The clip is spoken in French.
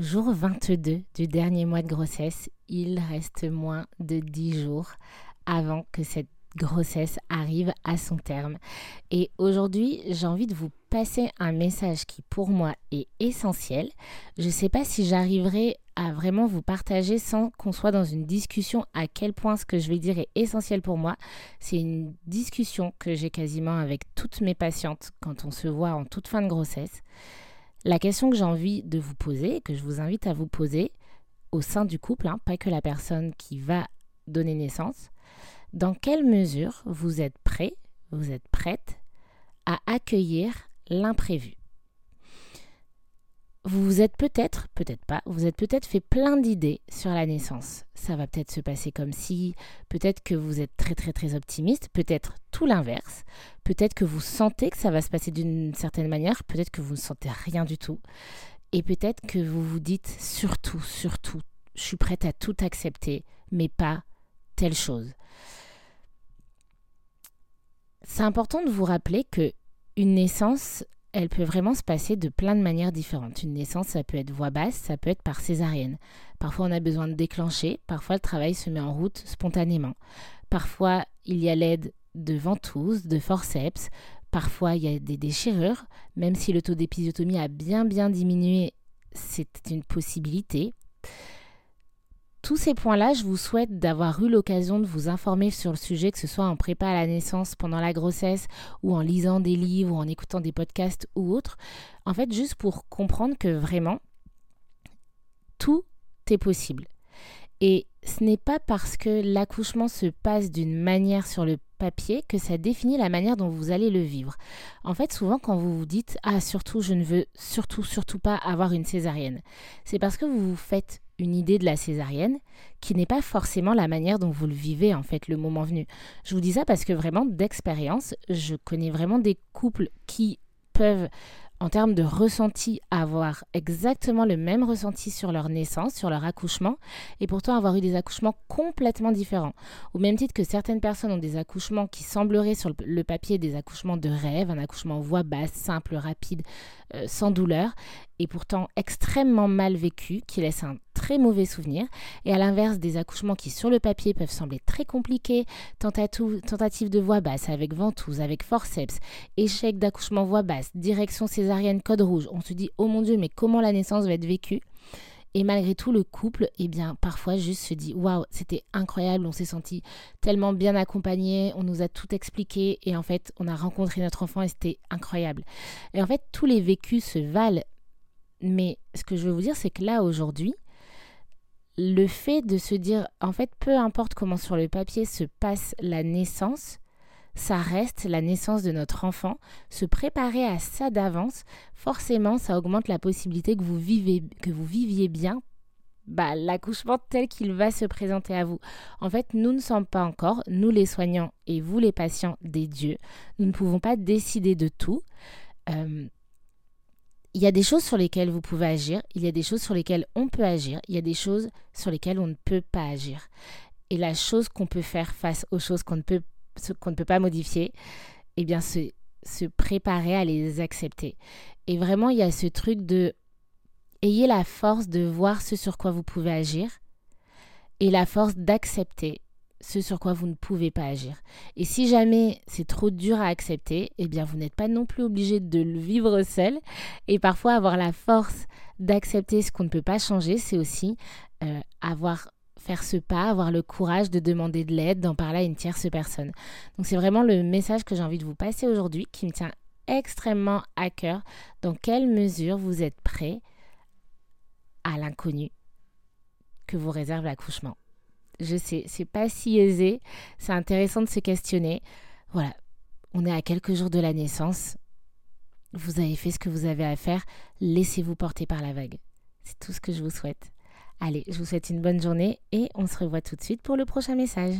Jour 22 du dernier mois de grossesse, il reste moins de 10 jours avant que cette grossesse arrive à son terme. Et aujourd'hui, j'ai envie de vous passer un message qui pour moi est essentiel. Je ne sais pas si j'arriverai à vraiment vous partager sans qu'on soit dans une discussion à quel point ce que je vais dire est essentiel pour moi. C'est une discussion que j'ai quasiment avec toutes mes patientes quand on se voit en toute fin de grossesse. La question que j'ai envie de vous poser, que je vous invite à vous poser au sein du couple, hein, pas que la personne qui va donner naissance, dans quelle mesure vous êtes prêt, vous êtes prête à accueillir l'imprévu? Vous vous êtes peut-être, peut-être pas, vous êtes peut-être fait plein d'idées sur la naissance. Ça va peut-être se passer comme si, peut-être que vous êtes très très très optimiste, peut-être tout l'inverse, peut-être que vous sentez que ça va se passer d'une certaine manière, peut-être que vous ne sentez rien du tout, et peut-être que vous vous dites surtout, surtout, je suis prête à tout accepter, mais pas telle chose. C'est important de vous rappeler que une naissance, elle peut vraiment se passer de plein de manières différentes. Une naissance, ça peut être voix basse, ça peut être par césarienne. Parfois, on a besoin de déclencher, parfois, le travail se met en route spontanément. Parfois, il y a l'aide de ventouses, de forceps, parfois, il y a des déchirures. Même si le taux d'épisiotomie a bien, bien diminué, c'est une possibilité tous ces points-là, je vous souhaite d'avoir eu l'occasion de vous informer sur le sujet, que ce soit en prépa à la naissance, pendant la grossesse, ou en lisant des livres, ou en écoutant des podcasts ou autres. En fait, juste pour comprendre que vraiment, tout est possible. Et ce n'est pas parce que l'accouchement se passe d'une manière sur le papier que ça définit la manière dont vous allez le vivre. En fait, souvent quand vous vous dites ah surtout je ne veux surtout surtout pas avoir une césarienne, c'est parce que vous vous faites une idée de la césarienne qui n'est pas forcément la manière dont vous le vivez en fait le moment venu. Je vous dis ça parce que vraiment d'expérience, je connais vraiment des couples qui peuvent en termes de ressenti, avoir exactement le même ressenti sur leur naissance, sur leur accouchement, et pourtant avoir eu des accouchements complètement différents. Au même titre que certaines personnes ont des accouchements qui sembleraient sur le papier des accouchements de rêve, un accouchement voix basse, simple, rapide, euh, sans douleur, et pourtant extrêmement mal vécu, qui laisse un très mauvais souvenir, et à l'inverse des accouchements qui sur le papier peuvent sembler très compliqués, tentative de voix basse avec ventouse, avec forceps, échec d'accouchement voix basse, direction césarienne code rouge, on se dit oh mon dieu mais comment la naissance va être vécue? Et malgré tout, le couple, eh bien, parfois juste se dit waouh, c'était incroyable, on s'est senti tellement bien accompagné, on nous a tout expliqué. Et en fait, on a rencontré notre enfant et c'était incroyable. Et en fait, tous les vécus se valent. Mais ce que je veux vous dire, c'est que là, aujourd'hui, le fait de se dire, en fait, peu importe comment sur le papier se passe la naissance, ça reste la naissance de notre enfant. Se préparer à ça d'avance, forcément, ça augmente la possibilité que vous, vivez, que vous viviez bien bah, l'accouchement tel qu'il va se présenter à vous. En fait, nous ne sommes pas encore, nous les soignants et vous les patients, des dieux. Nous ne pouvons pas décider de tout. Euh, il y a des choses sur lesquelles vous pouvez agir, il y a des choses sur lesquelles on peut agir, il y a des choses sur lesquelles on ne peut pas agir. Et la chose qu'on peut faire face aux choses qu'on ne peut, pas modifier, eh bien, se, se préparer à les accepter. Et vraiment, il y a ce truc de ayez la force de voir ce sur quoi vous pouvez agir et la force d'accepter ce sur quoi vous ne pouvez pas agir. Et si jamais c'est trop dur à accepter, eh bien vous n'êtes pas non plus obligé de le vivre seul. Et parfois avoir la force d'accepter ce qu'on ne peut pas changer, c'est aussi euh, avoir faire ce pas, avoir le courage de demander de l'aide, d'en parler à une tierce personne. Donc c'est vraiment le message que j'ai envie de vous passer aujourd'hui, qui me tient extrêmement à cœur. Dans quelle mesure vous êtes prêt à l'inconnu que vous réserve l'accouchement? Je sais, c'est pas si aisé. C'est intéressant de se questionner. Voilà, on est à quelques jours de la naissance. Vous avez fait ce que vous avez à faire. Laissez-vous porter par la vague. C'est tout ce que je vous souhaite. Allez, je vous souhaite une bonne journée et on se revoit tout de suite pour le prochain message.